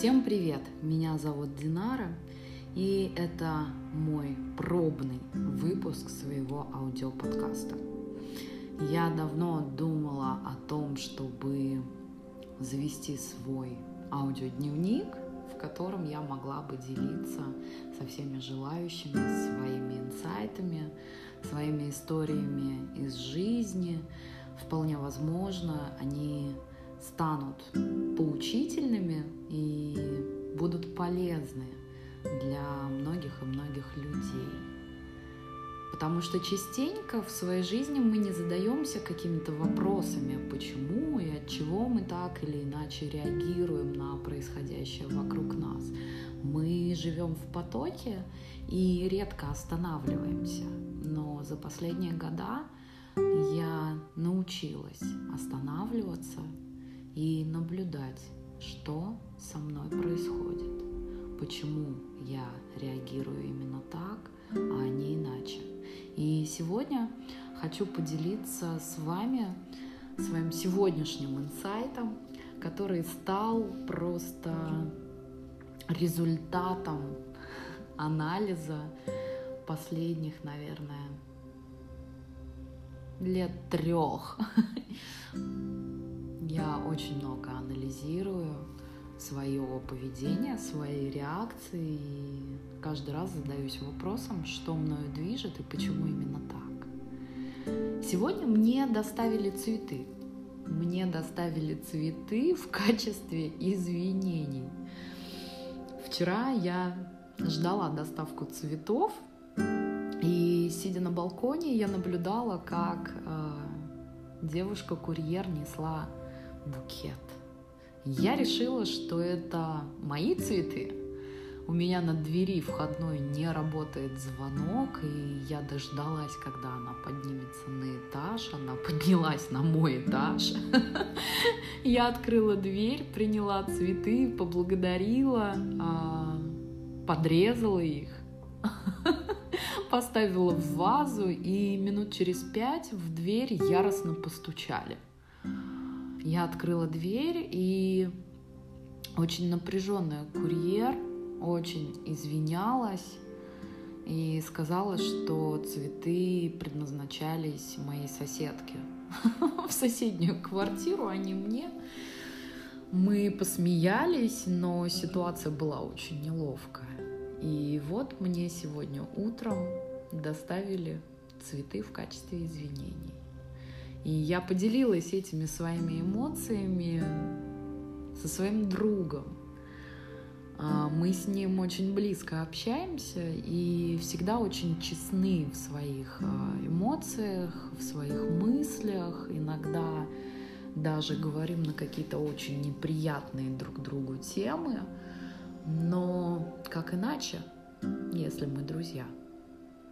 Всем привет! Меня зовут Динара, и это мой пробный выпуск своего аудиоподкаста. Я давно думала о том, чтобы завести свой аудиодневник, в котором я могла бы делиться со всеми желающими своими инсайтами, своими историями из жизни. Вполне возможно, они станут поучительными и будут полезны для многих и многих людей. Потому что частенько в своей жизни мы не задаемся какими-то вопросами, почему и от чего мы так или иначе реагируем на происходящее вокруг нас. Мы живем в потоке и редко останавливаемся. Но за последние года я научилась останавливаться и наблюдать, что со мной происходит, почему я реагирую именно так, а не иначе. И сегодня хочу поделиться с вами своим сегодняшним инсайтом, который стал просто результатом анализа последних, наверное, лет трех я очень много анализирую свое поведение, свои реакции и каждый раз задаюсь вопросом, что мною движет и почему именно так. Сегодня мне доставили цветы. Мне доставили цветы в качестве извинений. Вчера я ждала доставку цветов, и сидя на балконе, я наблюдала, как э, девушка-курьер несла букет. Я решила, что это мои цветы. У меня на двери входной не работает звонок, и я дождалась, когда она поднимется на этаж. Она поднялась на мой этаж. Я открыла дверь, приняла цветы, поблагодарила, а, подрезала их, поставила в вазу, и минут через пять в дверь яростно постучали. Я открыла дверь, и очень напряженная курьер очень извинялась и сказала, что цветы предназначались моей соседке в соседнюю квартиру, а не мне. Мы посмеялись, но ситуация была очень неловкая. И вот мне сегодня утром доставили цветы в качестве извинений. И я поделилась этими своими эмоциями со своим другом. А, мы с ним очень близко общаемся и всегда очень честны в своих а, эмоциях, в своих мыслях. Иногда даже говорим на какие-то очень неприятные друг другу темы. Но как иначе, если мы друзья –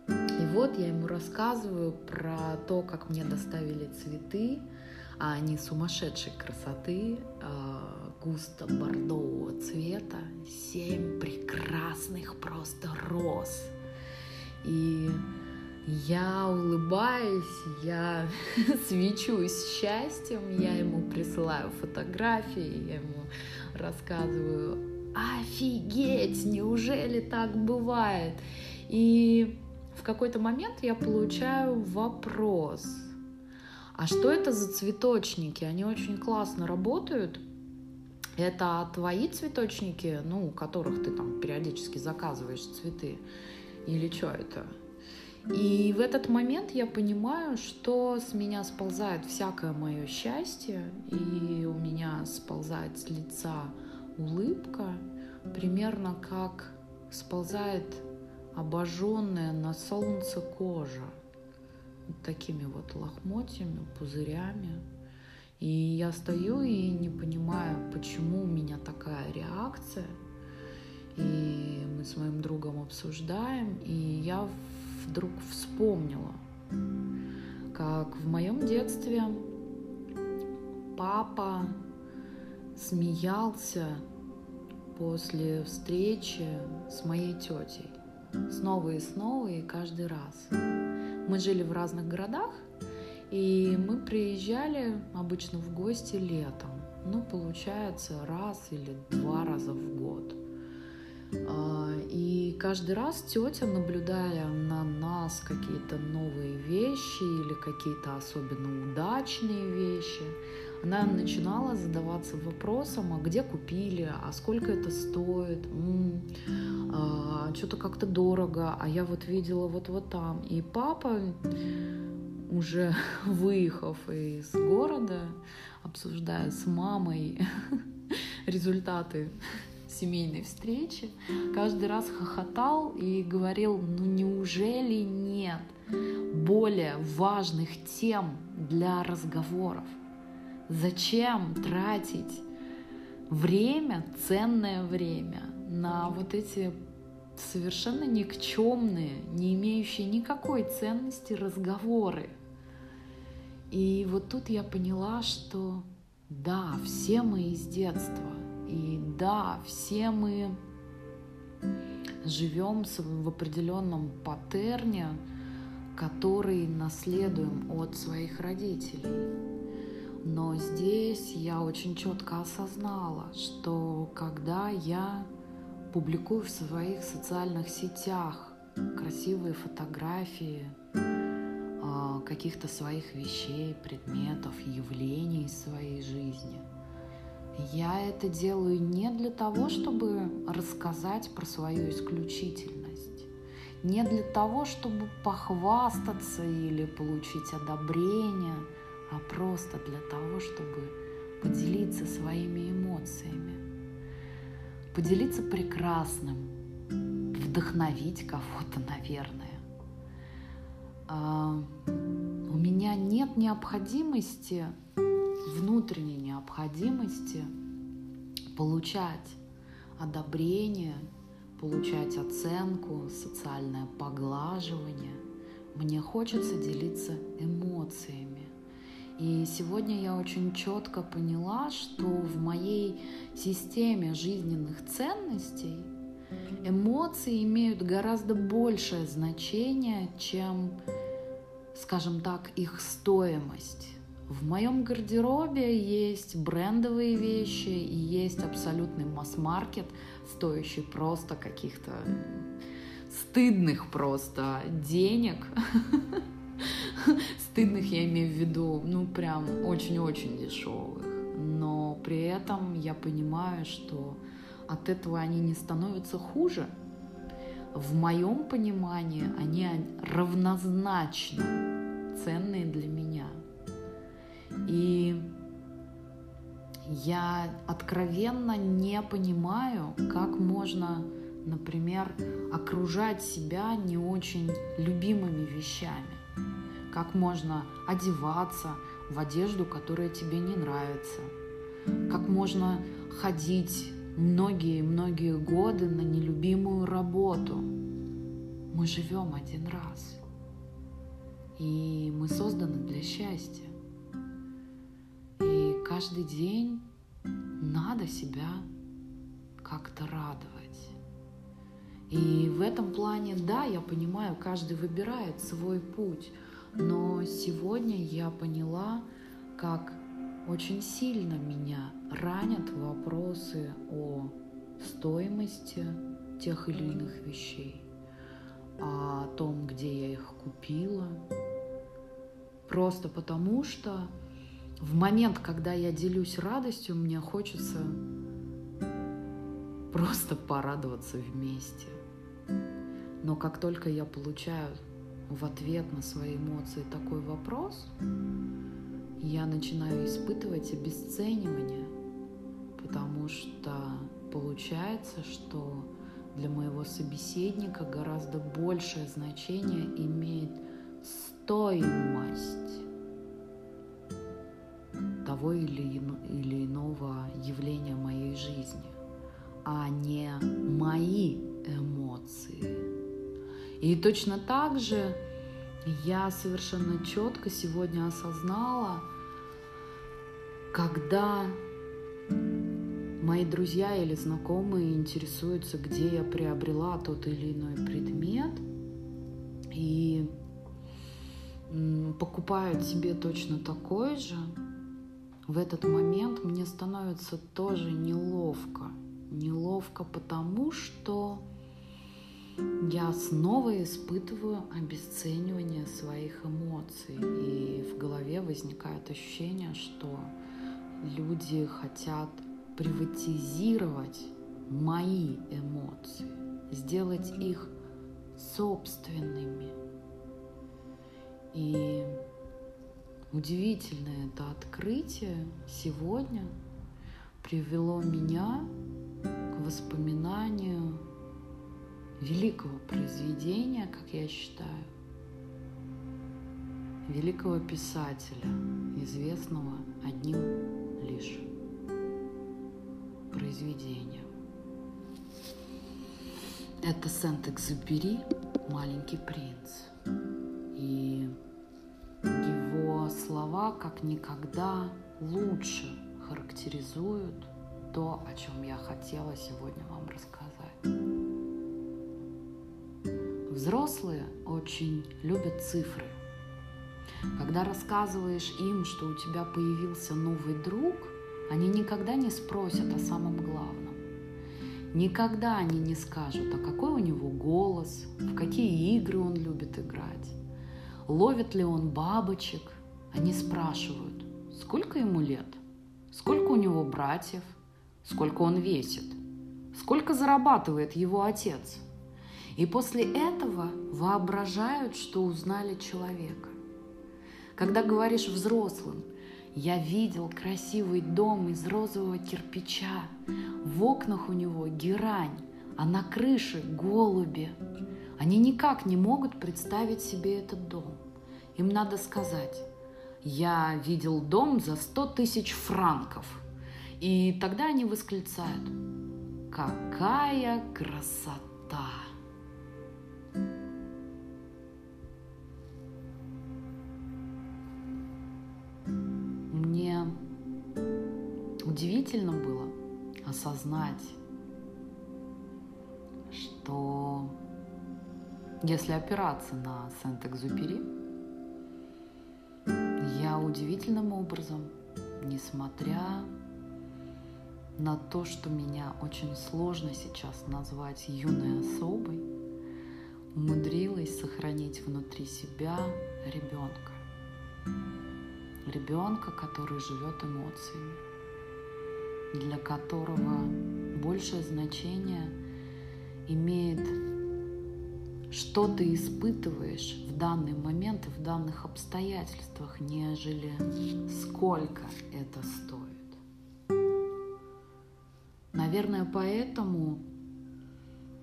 и вот я ему рассказываю про то, как мне доставили цветы, а они сумасшедшей красоты, а, густо бордового цвета, семь прекрасных просто роз. И я улыбаюсь, я свечусь счастьем, я ему присылаю фотографии, я ему рассказываю, офигеть, неужели так бывает? И в какой-то момент я получаю вопрос. А что это за цветочники? Они очень классно работают. Это твои цветочники, ну, у которых ты там периодически заказываешь цветы? Или что это? И в этот момент я понимаю, что с меня сползает всякое мое счастье, и у меня сползает с лица улыбка, примерно как сползает обожженная на солнце кожа. Вот такими вот лохмотьями, пузырями. И я стою и не понимаю, почему у меня такая реакция. И мы с моим другом обсуждаем, и я вдруг вспомнила, как в моем детстве папа смеялся после встречи с моей тетей снова и снова и каждый раз. Мы жили в разных городах, и мы приезжали обычно в гости летом. ну, получается, раз или два раза в год. А, и каждый раз тетя, наблюдая на нас какие-то новые вещи или какие-то особенно удачные вещи, она начинала задаваться вопросом, а где купили, а сколько это стоит, м-м, а, что-то как-то дорого, а я вот видела вот вот там. И папа, уже выехав из города, обсуждая с мамой результаты семейной встречи, каждый раз хохотал и говорил, ну неужели нет более важных тем для разговоров? Зачем тратить время, ценное время на вот эти совершенно никчемные, не имеющие никакой ценности разговоры? И вот тут я поняла, что да, все мы из детства, и да, все мы живем в определенном паттерне, который наследуем от своих родителей. Но здесь я очень четко осознала, что когда я публикую в своих социальных сетях красивые фотографии а, каких-то своих вещей, предметов, явлений из своей жизни, я это делаю не для того, чтобы рассказать про свою исключительность, не для того, чтобы похвастаться или получить одобрение – а просто для того, чтобы поделиться своими эмоциями, поделиться прекрасным, вдохновить кого-то, наверное. А, у меня нет необходимости, внутренней необходимости получать одобрение, получать оценку, социальное поглаживание. Мне хочется делиться эмоциями и сегодня я очень четко поняла, что в моей системе жизненных ценностей эмоции имеют гораздо большее значение, чем, скажем так, их стоимость. В моем гардеробе есть брендовые вещи и есть абсолютный масс-маркет, стоящий просто каких-то стыдных просто денег. Стыдных я имею в виду, ну прям очень-очень дешевых. Но при этом я понимаю, что от этого они не становятся хуже. В моем понимании они равнозначно ценные для меня. И я откровенно не понимаю, как можно, например, окружать себя не очень любимыми вещами как можно одеваться в одежду, которая тебе не нравится, как можно ходить многие-многие годы на нелюбимую работу. Мы живем один раз, и мы созданы для счастья. И каждый день надо себя как-то радовать. И в этом плане, да, я понимаю, каждый выбирает свой путь – но сегодня я поняла, как очень сильно меня ранят вопросы о стоимости тех или иных вещей, о том, где я их купила. Просто потому что в момент, когда я делюсь радостью, мне хочется просто порадоваться вместе. Но как только я получаю в ответ на свои эмоции такой вопрос, я начинаю испытывать обесценивание, потому что получается, что для моего собеседника гораздо большее значение имеет стоимость того или, или иного явления моей жизни, а не мои эмоции. И точно так же я совершенно четко сегодня осознала, когда мои друзья или знакомые интересуются, где я приобрела тот или иной предмет, и покупают себе точно такой же, в этот момент мне становится тоже неловко. Неловко потому, что я снова испытываю обесценивание своих эмоций. И в голове возникает ощущение, что люди хотят приватизировать мои эмоции, сделать их собственными. И удивительное это открытие сегодня привело меня к воспоминанию великого произведения, как я считаю, великого писателя, известного одним лишь произведением. Это Сент-Экзюпери «Маленький принц». И его слова как никогда лучше характеризуют то, о чем я хотела сегодня вам рассказать. Взрослые очень любят цифры. Когда рассказываешь им, что у тебя появился новый друг, они никогда не спросят о самом главном. Никогда они не скажут, а какой у него голос, в какие игры он любит играть, ловит ли он бабочек. Они спрашивают, сколько ему лет, сколько у него братьев, сколько он весит, сколько зарабатывает его отец – и после этого воображают, что узнали человека. Когда говоришь взрослым, я видел красивый дом из розового кирпича, в окнах у него герань, а на крыше голуби. Они никак не могут представить себе этот дом. Им надо сказать, я видел дом за сто тысяч франков. И тогда они восклицают, какая красота! Удивительно было осознать, что если опираться на Сент-Экзюпери, я удивительным образом, несмотря на то, что меня очень сложно сейчас назвать юной особой, умудрилась сохранить внутри себя ребенка. Ребенка, который живет эмоциями для которого большее значение имеет, что ты испытываешь в данный момент и в данных обстоятельствах, нежели сколько это стоит. Наверное, поэтому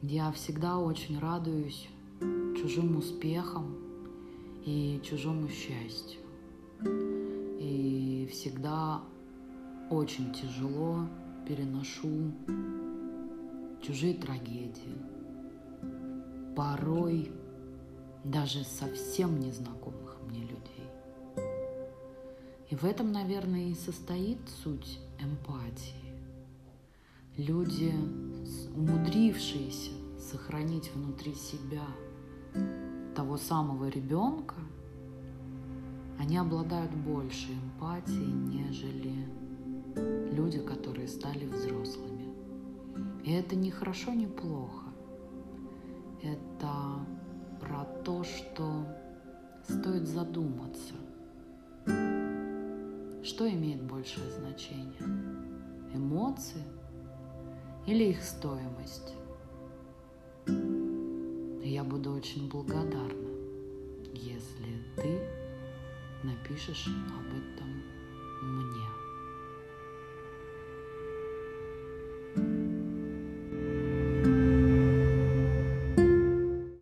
я всегда очень радуюсь чужим успехам и чужому счастью. И всегда очень тяжело переношу чужие трагедии. Порой даже совсем незнакомых мне людей. И в этом, наверное, и состоит суть эмпатии. Люди, умудрившиеся сохранить внутри себя того самого ребенка, они обладают большей эмпатией, нежели люди, которые стали взрослыми. И это не хорошо, не плохо. Это про то, что стоит задуматься, что имеет большее значение. Эмоции или их стоимость. Я буду очень благодарна, если ты напишешь об этом мне.